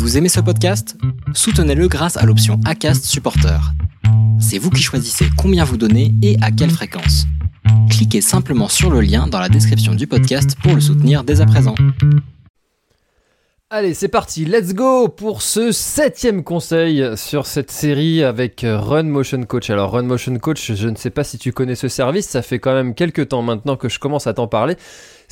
Vous aimez ce podcast? Soutenez-le grâce à l'option ACAST Supporter. C'est vous qui choisissez combien vous donnez et à quelle fréquence. Cliquez simplement sur le lien dans la description du podcast pour le soutenir dès à présent. Allez, c'est parti, let's go pour ce septième conseil sur cette série avec Run Motion Coach. Alors Run Motion Coach, je ne sais pas si tu connais ce service, ça fait quand même quelques temps maintenant que je commence à t'en parler.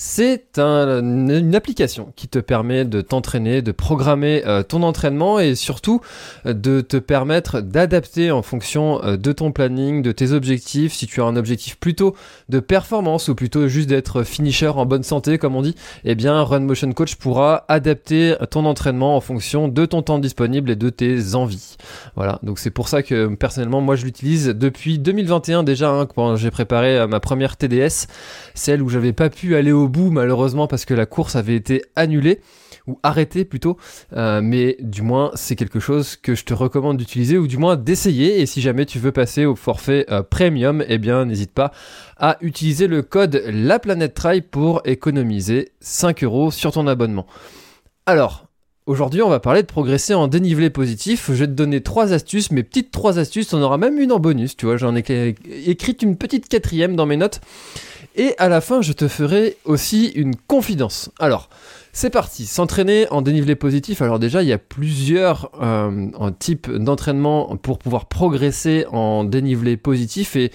C'est une application qui te permet de t'entraîner, de programmer euh, ton entraînement et surtout euh, de te permettre d'adapter en fonction euh, de ton planning, de tes objectifs. Si tu as un objectif plutôt de performance ou plutôt juste d'être finisher en bonne santé, comme on dit, eh bien Run Motion Coach pourra adapter ton entraînement en fonction de ton temps disponible et de tes envies. Voilà, donc c'est pour ça que personnellement, moi je l'utilise depuis 2021 déjà, hein, quand j'ai préparé ma première TDS, celle où j'avais pas pu aller au malheureusement parce que la course avait été annulée ou arrêtée plutôt, euh, mais du moins c'est quelque chose que je te recommande d'utiliser ou du moins d'essayer et si jamais tu veux passer au forfait euh, premium, eh bien n'hésite pas à utiliser le code La Planète Trail pour économiser 5 euros sur ton abonnement. Alors, Aujourd'hui, on va parler de progresser en dénivelé positif. Je vais te donner trois astuces, mes petites trois astuces. On aura même une en bonus, tu vois. J'en ai écrit une petite quatrième dans mes notes. Et à la fin, je te ferai aussi une confidence. Alors, c'est parti, s'entraîner en dénivelé positif. Alors déjà, il y a plusieurs euh, types d'entraînement pour pouvoir progresser en dénivelé positif et,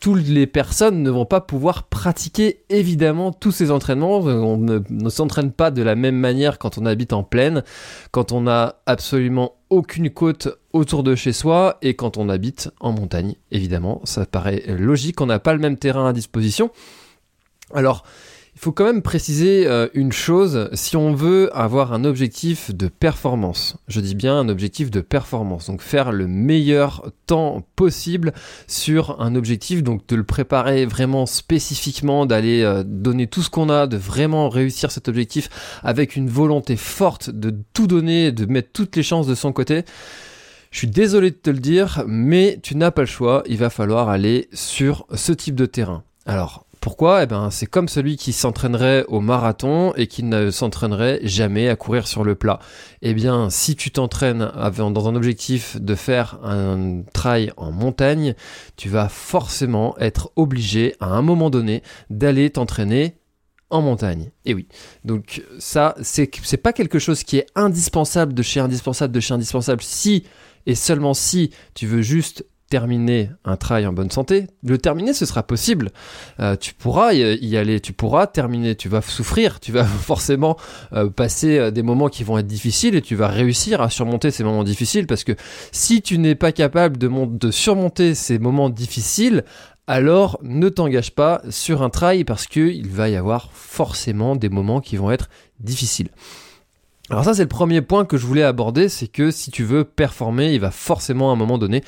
toutes les personnes ne vont pas pouvoir pratiquer évidemment tous ces entraînements. On ne, ne s'entraîne pas de la même manière quand on habite en plaine, quand on a absolument aucune côte autour de chez soi et quand on habite en montagne, évidemment, ça paraît logique, on n'a pas le même terrain à disposition. Alors, il faut quand même préciser euh, une chose, si on veut avoir un objectif de performance, je dis bien un objectif de performance, donc faire le meilleur temps possible sur un objectif, donc de le préparer vraiment spécifiquement, d'aller euh, donner tout ce qu'on a, de vraiment réussir cet objectif avec une volonté forte de tout donner, de mettre toutes les chances de son côté. Je suis désolé de te le dire, mais tu n'as pas le choix, il va falloir aller sur ce type de terrain. Alors, pourquoi? Eh ben, c'est comme celui qui s'entraînerait au marathon et qui ne s'entraînerait jamais à courir sur le plat. Eh bien, si tu t'entraînes dans un objectif de faire un trail en montagne, tu vas forcément être obligé à un moment donné d'aller t'entraîner en montagne. Et oui. Donc ça, c'est pas quelque chose qui est indispensable de chez indispensable de chez indispensable si et seulement si tu veux juste terminer un trail en bonne santé, le terminer ce sera possible. Euh, tu pourras y aller, tu pourras terminer, tu vas souffrir, tu vas forcément euh, passer euh, des moments qui vont être difficiles et tu vas réussir à surmonter ces moments difficiles parce que si tu n'es pas capable de, surmonter ces moments difficiles, alors ne t'engage pas sur un trail parce qu'il va y avoir forcément des moments qui vont être difficiles. Alors ça c'est le premier point que je voulais aborder, c'est que si tu veux performer, il va forcément à un moment donné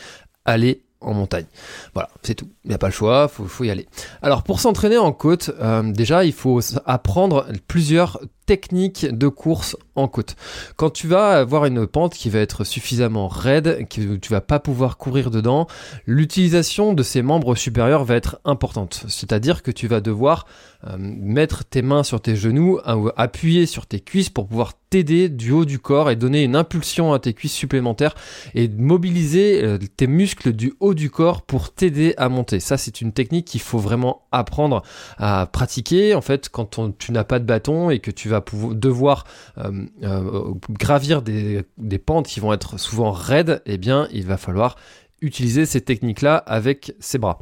aller en montagne. Voilà, c'est tout. Il n'y a pas le choix, faut, faut y aller. Alors pour s'entraîner en côte, euh, déjà il faut apprendre plusieurs techniques de course en côte. Quand tu vas avoir une pente qui va être suffisamment raide, que tu vas pas pouvoir courir dedans, l'utilisation de ces membres supérieurs va être importante. C'est-à-dire que tu vas devoir euh, mettre tes mains sur tes genoux, appuyer sur tes cuisses pour pouvoir t'aider du haut du corps et donner une impulsion à tes cuisses supplémentaires et mobiliser euh, tes muscles du haut du corps pour t'aider à monter. Ça, c'est une technique qu'il faut vraiment apprendre à pratiquer. En fait, quand tu n'as pas de bâton et que tu vas devoir euh, euh, gravir des, pentes qui vont être souvent raides, eh bien, il va falloir utiliser ces techniques-là avec ses bras.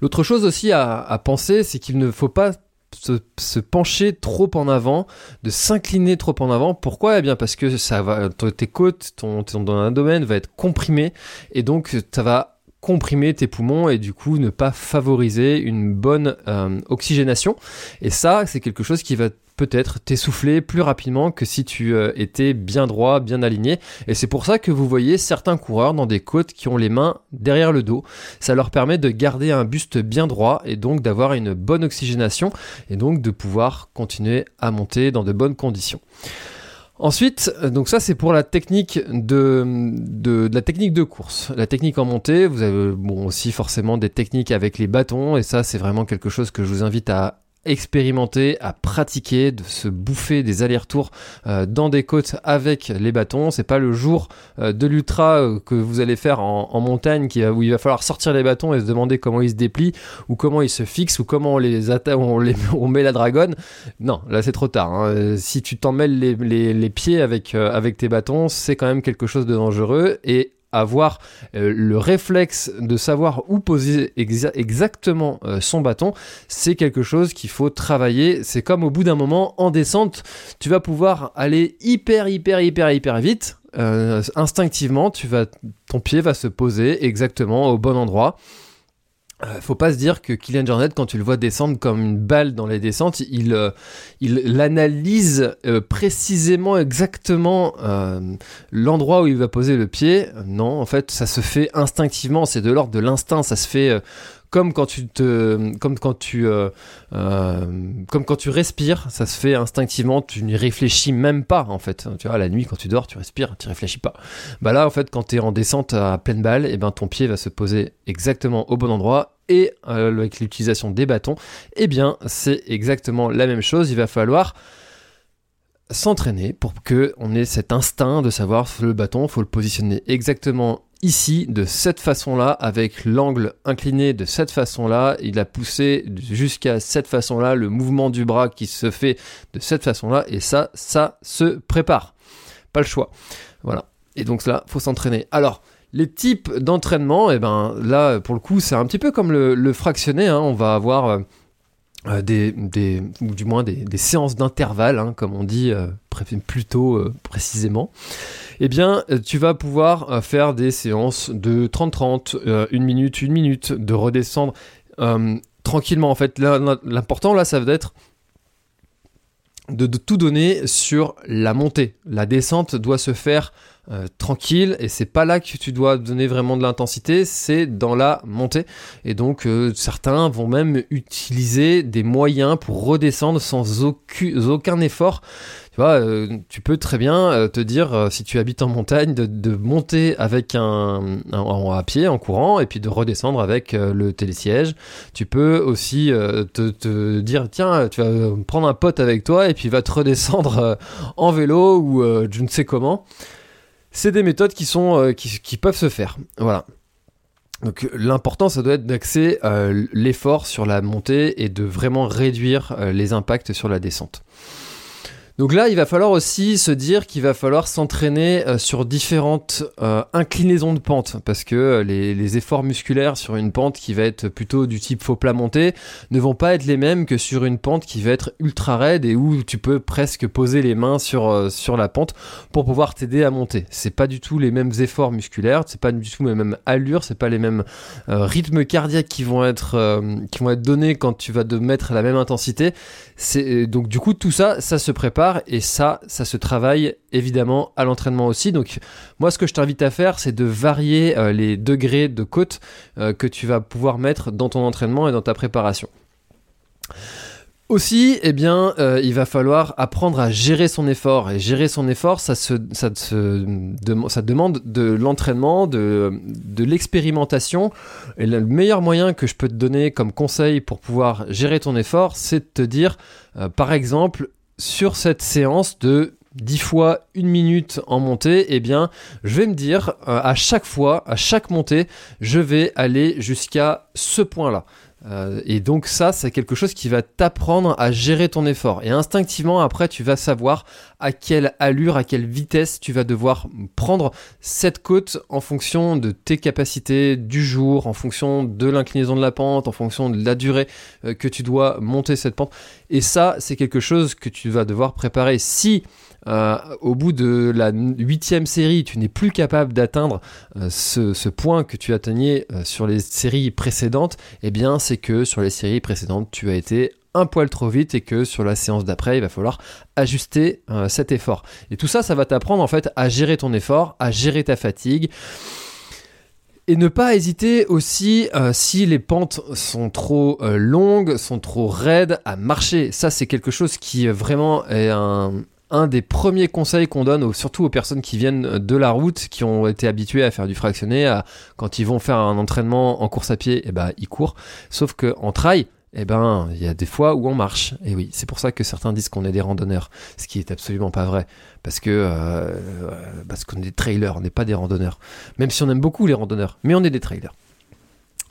L'autre chose aussi à, penser, c'est qu'il ne faut pas se, pencher trop en avant, de s'incliner trop en avant. Pourquoi? Eh bien parce que ça va, tes côtes, ton, ton, domaine va être comprimé et donc ça va comprimer tes poumons et du coup ne pas favoriser une bonne euh, oxygénation. Et ça, c'est quelque chose qui va peut-être t'essouffler plus rapidement que si tu euh, étais bien droit, bien aligné. Et c'est pour ça que vous voyez certains coureurs dans des côtes qui ont les mains derrière le dos. Ça leur permet de garder un buste bien droit et donc d'avoir une bonne oxygénation et donc de pouvoir continuer à monter dans de bonnes conditions. Ensuite, euh, donc ça c'est pour la technique de, de, la technique de course. La technique en montée, vous avez bon aussi forcément des techniques avec les bâtons et ça c'est vraiment quelque chose que je vous invite à expérimenter, à pratiquer, de se bouffer des allers-retours euh, dans des côtes avec les bâtons. C'est pas le jour euh, de l'ultra euh, que vous allez faire en, montagne qui, où il va falloir sortir les bâtons et se demander comment ils se déplient ou comment ils se fixent ou comment on les on, les, on met la dragonne. Non, là c'est trop tard. Hein. Si tu t'en mêles les, les, les, pieds avec, avec tes bâtons, c'est quand même quelque chose de dangereux et avoir euh, le réflexe de savoir où poser exactement euh, son bâton, c'est quelque chose qu'il faut travailler. C'est comme au bout d'un moment, en descente, tu vas pouvoir aller hyper, hyper, hyper, hyper vite. Euh, instinctivement, ton pied va se poser exactement au bon endroit. Euh, faut pas se dire que Kylian Jornet, quand tu le vois descendre comme une balle dans les descentes, il, euh, il l'analyse euh, précisément, exactement l'endroit où il va poser le pied. Non, en fait, ça se fait instinctivement. C'est de l'ordre de l'instinct. Ça se fait euh, euh, comme quand tu respires, ça se fait instinctivement. Tu n'y réfléchis même pas en fait. Tu vois, la nuit quand tu dors, tu respires, tu réfléchis pas. Bah là, en fait, quand tu es en descente à pleine balle, et eh ben ton pied va se poser exactement au bon endroit. Et euh, avec l'utilisation des bâtons, eh bien, c'est exactement la même chose. Il va falloir s'entraîner pour que on ait cet instinct de savoir le bâton, faut le positionner exactement ici de cette façon-là, avec l'angle incliné de cette façon-là, il a poussé jusqu'à cette façon-là, le mouvement du bras qui se fait de cette façon-là, et ça, ça se prépare. Pas le choix. Voilà. Et donc là, faut s'entraîner. Alors, les types d'entraînement, et eh ben là, pour le coup, c'est un petit peu comme le, fractionné. Hein. On va avoir euh, des, ou du moins des, séances d'intervalle, hein, comme on dit euh, plutôt euh, précisément, eh bien, tu vas pouvoir faire des séances de 30-30, une minute, une minute, de redescendre tranquillement. En fait, l'important là, ça va être de, de, tout donner sur la montée. La descente doit se faire euh, tranquille et c'est pas là que tu dois donner vraiment de l'intensité, c'est dans la montée. Et donc euh, certains vont même utiliser des moyens pour redescendre sans aucun, effort. Tu vois, euh, tu peux très bien te dire, si tu habites en montagne, de, monter avec un, à pied, en courant, et puis de redescendre avec le télésiège. Tu peux aussi te, te, dire, tiens, tu vas prendre un pote avec toi, et puis va te redescendre en vélo ou je ne sais comment c'est des méthodes qui sont euh, qui, peuvent se faire. Voilà. Donc l'important, ça doit être d'axer euh, l'effort sur la montée et de vraiment réduire euh, les impacts sur la descente. Donc là, il va falloir aussi se dire qu'il va falloir s'entraîner euh, sur différentes euh, inclinaisons de pente, parce que euh, les, efforts musculaires sur une pente qui va être plutôt du type faux plat monté ne vont pas être les mêmes que sur une pente qui va être ultra raide et où tu peux presque poser les mains sur, sur la pente pour pouvoir t'aider à monter. C'est pas du tout les mêmes efforts musculaires, c'est pas du tout les mêmes allures, c'est pas les mêmes rythmes cardiaques qui vont être qui vont être donnés quand tu vas de mettre la même intensité. Donc du coup tout ça, ça se prépare et ça, ça se travaille évidemment à l'entraînement aussi. Donc moi, ce que je t'invite à faire, c'est de varier euh, les degrés de côte euh, que tu vas pouvoir mettre dans ton entraînement et dans ta préparation. Aussi, eh bien, euh, il va falloir apprendre à gérer son effort. Et gérer son effort, ça, se, ça, ça demande de l'entraînement, de, de l'expérimentation. Et le meilleur moyen que je peux te donner comme conseil pour pouvoir gérer ton effort, c'est de te dire, par exemple, sur cette séance de 10 fois une minute en montée, eh bien, je vais me dire euh, à chaque fois, à chaque montée, je vais aller jusqu'à ce point-là. Euh, et donc ça, c'est quelque chose qui va t'apprendre à gérer ton effort. Et instinctivement, après, tu vas savoir à quelle allure, à quelle vitesse tu vas devoir prendre cette côte en fonction de tes capacités du jour, en fonction de l'inclinaison de la pente, en fonction de la durée euh, que tu dois monter cette pente. Et ça, c'est quelque chose que tu vas devoir préparer. Si euh, au bout de la huitième série, tu n'es plus capable d'atteindre euh, ce, point que tu atteignais euh, sur les séries précédentes, eh bien c'est que sur les séries précédentes, tu as été un poil trop vite et que sur la séance d'après, il va falloir ajuster cet effort. Et tout ça, ça va t'apprendre en fait à gérer ton effort, à gérer ta fatigue. Et ne pas hésiter aussi, si les pentes sont trop longues, sont trop raides, à marcher. Ça, c'est quelque chose qui vraiment est un, un des premiers conseils qu'on donne, surtout aux personnes qui viennent de la route, qui ont été habituées à faire du fractionné, quand ils vont faire un entraînement en course à pied, et eh ben, ils courent. Sauf qu'en trail, eh ben, il y a des fois où on marche. Et oui, c'est pour ça que certains disent qu'on est des randonneurs, ce qui est absolument pas vrai, parce que euh, parce qu'on est des trailers, on n'est pas des randonneurs. Même si on aime beaucoup les randonneurs, mais on est des trailers.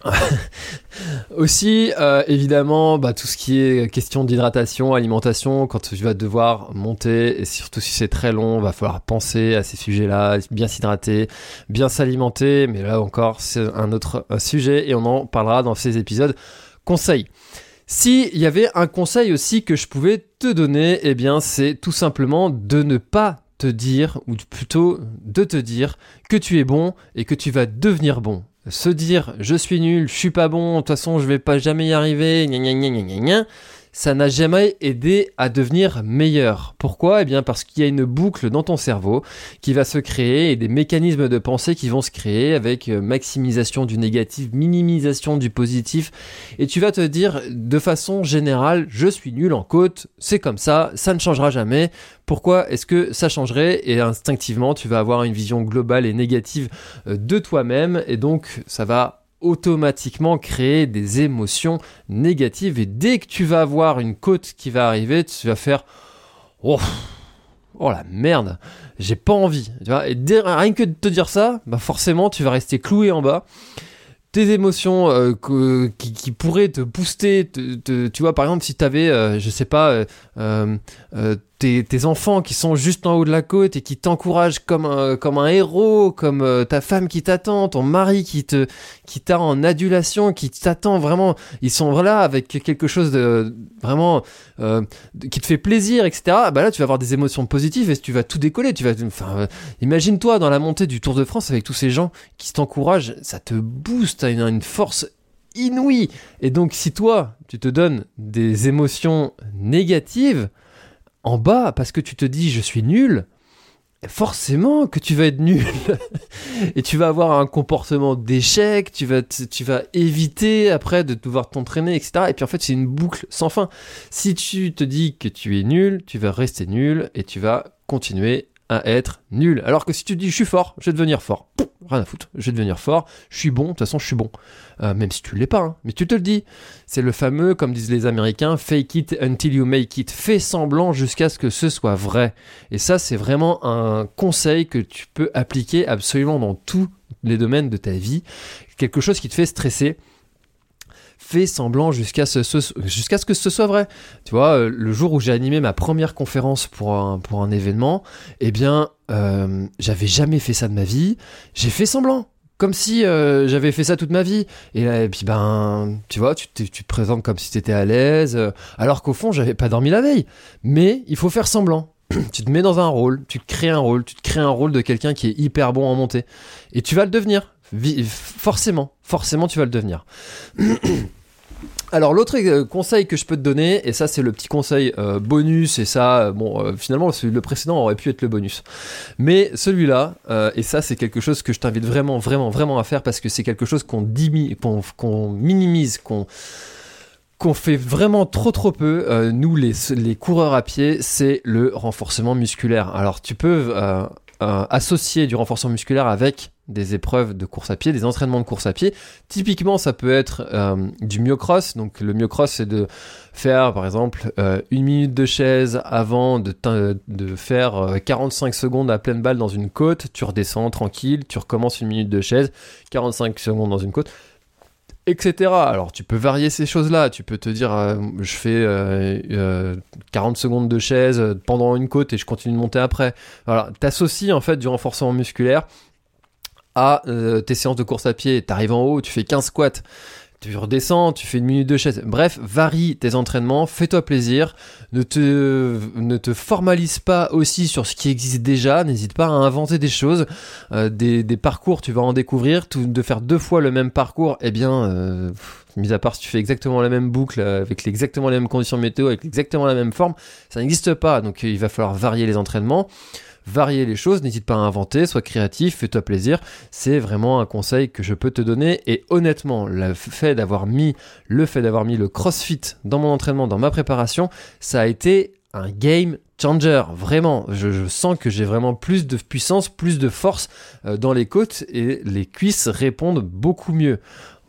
Aussi, euh, évidemment, bah, tout ce qui est question d'hydratation, alimentation, quand tu vas devoir monter, et surtout si c'est très long, va falloir penser à ces sujets-là, bien s'hydrater, bien s'alimenter, mais là encore, c'est un autre sujet, et on en parlera dans ces épisodes. Conseil. S'il y avait un conseil aussi que je pouvais te donner, eh bien, c'est tout simplement de ne pas te dire, ou plutôt de te dire que tu es bon et que tu vas devenir bon se dire je suis nul, je suis pas bon, de toute façon je vais pas jamais y arriver, gna gna gna gna gna, ça n'a jamais aidé à devenir meilleur. Pourquoi? Eh bien parce qu'il y a une boucle dans ton cerveau qui va se créer et des mécanismes de pensée qui vont se créer avec euh, maximisation du négatif, minimisation du positif et tu vas te dire de façon générale je suis nul en côte, c'est comme ça, ça ne changera jamais. Pourquoi est-ce que ça changerait? Et instinctivement tu vas avoir une vision globale et négative euh, de toi-même et donc ça va automatiquement créer des émotions négatives. Et dès que tu vas avoir une côte qui va arriver, tu vas faire Oh, oh la merde, j'ai pas envie. Tu vois et rien que de te dire ça, bah forcément, tu vas rester cloué en bas tes émotions euh, qui, pourraient te booster. tu vois, par exemple, si tu avais, euh, je sais pas, euh, tes, enfants qui sont juste en haut de la côte et qui t'encouragent comme un, comme un héros, comme euh, ta femme qui t'attend, ton mari qui te qui t'a en adulation, qui t'attend vraiment, ils sont là avec quelque chose de vraiment euh, qui te fait plaisir, etc. Bah là, tu vas avoir des émotions positives et tu vas tout décoller. Tu vas, enfin, euh, imagine-toi dans la montée du Tour de France avec tous ces gens qui t'encouragent, ça te booste, à une, une force inouïe. Et donc, si toi, tu te donnes des émotions négatives, en bas parce que tu te dis je suis nul, forcément que tu vas être nul et tu vas avoir un comportement d'échec, tu vas, tu vas éviter après de devoir t'entraîner, etc. Et puis en fait, c'est une boucle sans fin. Si tu te dis que tu es nul, tu vas rester nul et tu vas continuer à être nul. Alors que si tu dis je suis fort, je vais devenir fort. rien à foutre, je vais devenir fort, je suis bon, de toute façon je suis bon. Euh, même si tu l'es pas, hein. mais tu te le dis. C'est le fameux, comme disent les Américains, fake it until you make it. Fais semblant jusqu'à ce que ce soit vrai. Et ça, c'est vraiment un conseil que tu peux appliquer absolument dans tous les domaines de ta vie. Quelque chose qui te fait stresser semblant jusqu'à ce, jusqu'à ce que ce soit vrai. Tu vois, euh, le jour où j'ai animé ma première conférence pour un, pour un événement, eh bien, euh, j'avais jamais fait ça de ma vie. J'ai fait semblant comme si euh, j'avais fait ça toute ma vie. Et, puis ben, tu vois, tu, tu, te présentes comme si tu étais à l'aise, alors qu'au fond, j'avais pas dormi la veille. Mais il faut faire semblant. tu te mets dans un rôle, tu te crées un rôle, tu te crées un rôle de quelqu'un qui est hyper bon en montée. Et tu vas le devenir. Forcément, forcément, tu vas le devenir. Alors l'autre euh, conseil que je peux te donner, et ça c'est le petit conseil euh, bonus, et ça, euh, bon, finalement le précédent aurait pu être le bonus. Mais celui-là, et ça c'est quelque chose que je t'invite vraiment, vraiment, vraiment à faire parce que c'est quelque chose qu'on qu'on minimise, qu'on qu'on fait vraiment trop trop peu, nous les, les coureurs à pied, c'est le renforcement musculaire. Alors tu peux associer du renforcement musculaire avec des épreuves de course à pied, des entraînements de course à pied. Typiquement, ça peut être euh, du myocross. Donc, le myocross, c'est de faire, par exemple, euh, une minute de chaise avant de, faire 45 euh, secondes à pleine balle dans une côte. Tu redescends tranquille, tu recommences une minute de chaise, 45 secondes dans une côte, etc. Alors, tu peux varier ces choses-là. Tu peux te dire, je fais 40 secondes de chaise pendant une côte et je continue de monter après. Voilà, t'associes en fait du renforcement musculaire à euh, tes séances de course à pied, tu arrives en haut, tu fais 15 squats, tu redescends, tu fais une minute de chaise. Bref, varie tes entraînements, fais-toi plaisir, ne te, ne te formalise pas aussi sur ce qui existe déjà, n'hésite pas à inventer des choses, euh, des, des, parcours, tu vas en découvrir, de faire deux fois le même parcours, eh bien, euh, mis à part si tu fais exactement la même boucle, avec exactement les mêmes conditions météo, avec exactement la même forme, ça n'existe pas, donc il va falloir varier les entraînements varier les choses, n'hésite pas à inventer, sois créatif, fais-toi plaisir. C'est vraiment un conseil que je peux te donner. Et honnêtement, le fait d'avoir mis le fait d'avoir mis le CrossFit dans mon entraînement, dans ma préparation, ça a été un game changer, vraiment. Je, sens que j'ai vraiment plus de puissance, plus de force euh, dans les côtes et les cuisses répondent beaucoup mieux.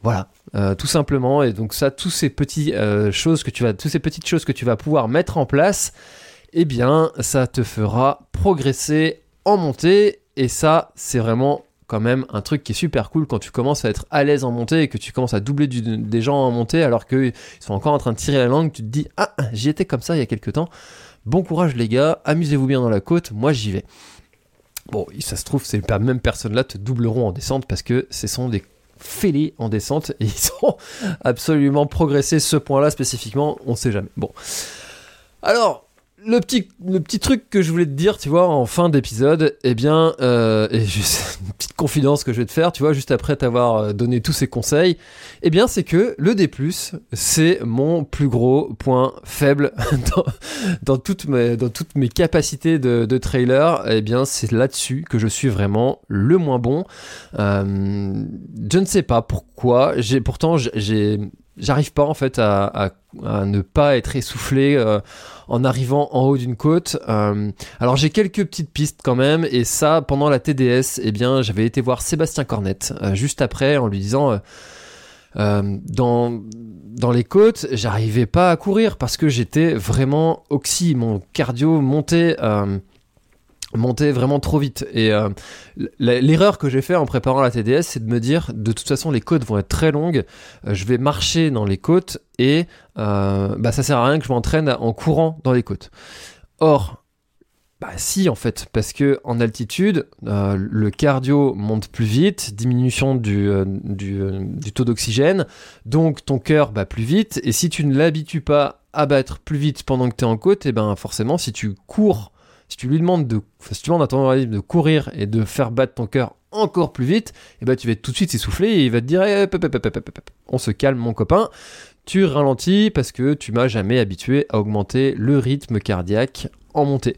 Voilà, euh, tout simplement. Et donc ça, tous ces petits euh, choses que tu vas, toutes ces petites choses que tu vas pouvoir mettre en place, eh bien, ça te fera progresser en montée. Et ça, c'est vraiment quand même un truc qui est super cool quand tu commences à être à l'aise en montée et que tu commences à doubler des gens en montée alors qu'ils sont encore en train de tirer la langue, tu te dis ah j'y étais comme ça il y a quelques temps. Bon courage les gars, amusez-vous bien dans la côte, moi j'y vais. Bon, ça se trouve, ces mêmes personnes-là te doubleront en descente parce que ce sont des fêlés en descente et ils ont absolument progressé ce point-là spécifiquement, on sait jamais. Bon. Alors, le petit, le petit truc que je voulais te dire, tu vois, en fin d'épisode, eh bien, euh, et juste une petite confidence que je vais te faire, tu vois, juste après t'avoir euh, donné tous ces conseils, eh bien, c'est que le D+, c'est mon plus gros point faible dans, dans, toutes, mes, dans toutes mes capacités de, de trailer, eh bien, c'est là-dessus que je suis vraiment le moins bon. Euh, je ne sais pas pourquoi, j'ai, pourtant, j'ai, j'arrive pas en fait à, ne pas être essoufflé euh, en arrivant en haut d'une côte. Euh, alors j'ai quelques petites pistes quand même, et ça pendant la TDS, eh bien j'avais été voir Sébastien Cornette euh, juste après en lui disant dans dans les côtes, j'arrivais pas à courir parce que j'étais vraiment oxy, mon cardio montait monter vraiment trop vite. Et euh, l'erreur que j'ai fait en préparant la TDS, c'est de me dire, de toute façon, les côtes vont être très longues, euh, je vais marcher dans les côtes et euh, bah, ça sert à rien que je m'entraîne en courant dans les côtes. Or, bah si en fait, parce que en altitude, le cardio monte plus vite, diminution du taux d'oxygène, donc ton cœur bat plus vite, et si tu ne l'habitues pas à battre plus vite pendant que tu es en côte, et eh ben forcément si tu cours si tu lui demandes de, si tu demandes à ton organisme de courir et de faire battre ton cœur encore plus vite, eh ben tu vas tout de suite s'essouffler et il va te dire eh, on se calme mon copain, tu ralentis parce que tu m'as jamais habitué à augmenter le rythme cardiaque en montée.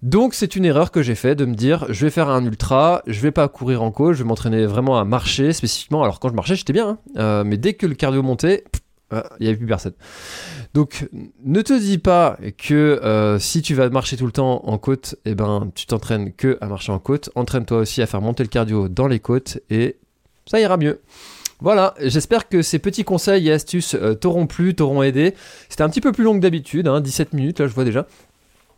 Donc c'est une erreur que j'ai fait de me dire je vais faire un ultra, je vais pas courir en côte, je vais m'entraîner vraiment à marcher spécifiquement. Alors quand je marchais j'étais bien, hein. euh, mais dès que le cardio montait, il n'y avait plus personne. Donc, ne te dis pas que euh, si tu vas marcher tout le temps en côte, eh ben, tu t'entraînes que à marcher en côte. Entraîne-toi aussi à faire monter le cardio dans les côtes et ça ira mieux. Voilà, j'espère que ces petits conseils et astuces euh, t'auront plu, t'auront aidé. C'était un petit peu plus long que d'habitude, 17 hein, minutes là je vois déjà.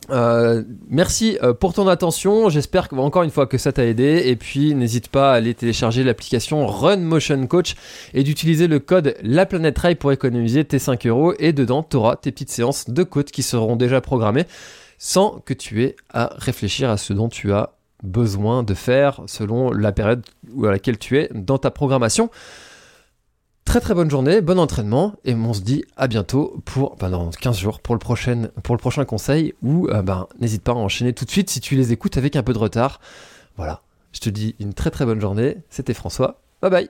Euh, merci euh, pour ton attention. J'espère encore une fois que ça t'a aidé. Et puis n'hésite pas à aller télécharger l'application Run Motion Coach et d'utiliser le code La Planète Rail pour économiser tes 5 euros. Et dedans, tu auras tes petites séances de côte qui seront déjà programmées sans que tu aies à réfléchir à ce dont tu as besoin de faire selon la période à laquelle tu es dans ta programmation. Très très bonne journée, bon entraînement et on se dit à bientôt pour ben dans 15 jours pour le prochain conseil ou euh, ben n'hésite pas à enchaîner tout de suite si tu les écoutes avec un peu de retard. Voilà, je te dis une très très bonne journée. C'était François. Bye bye.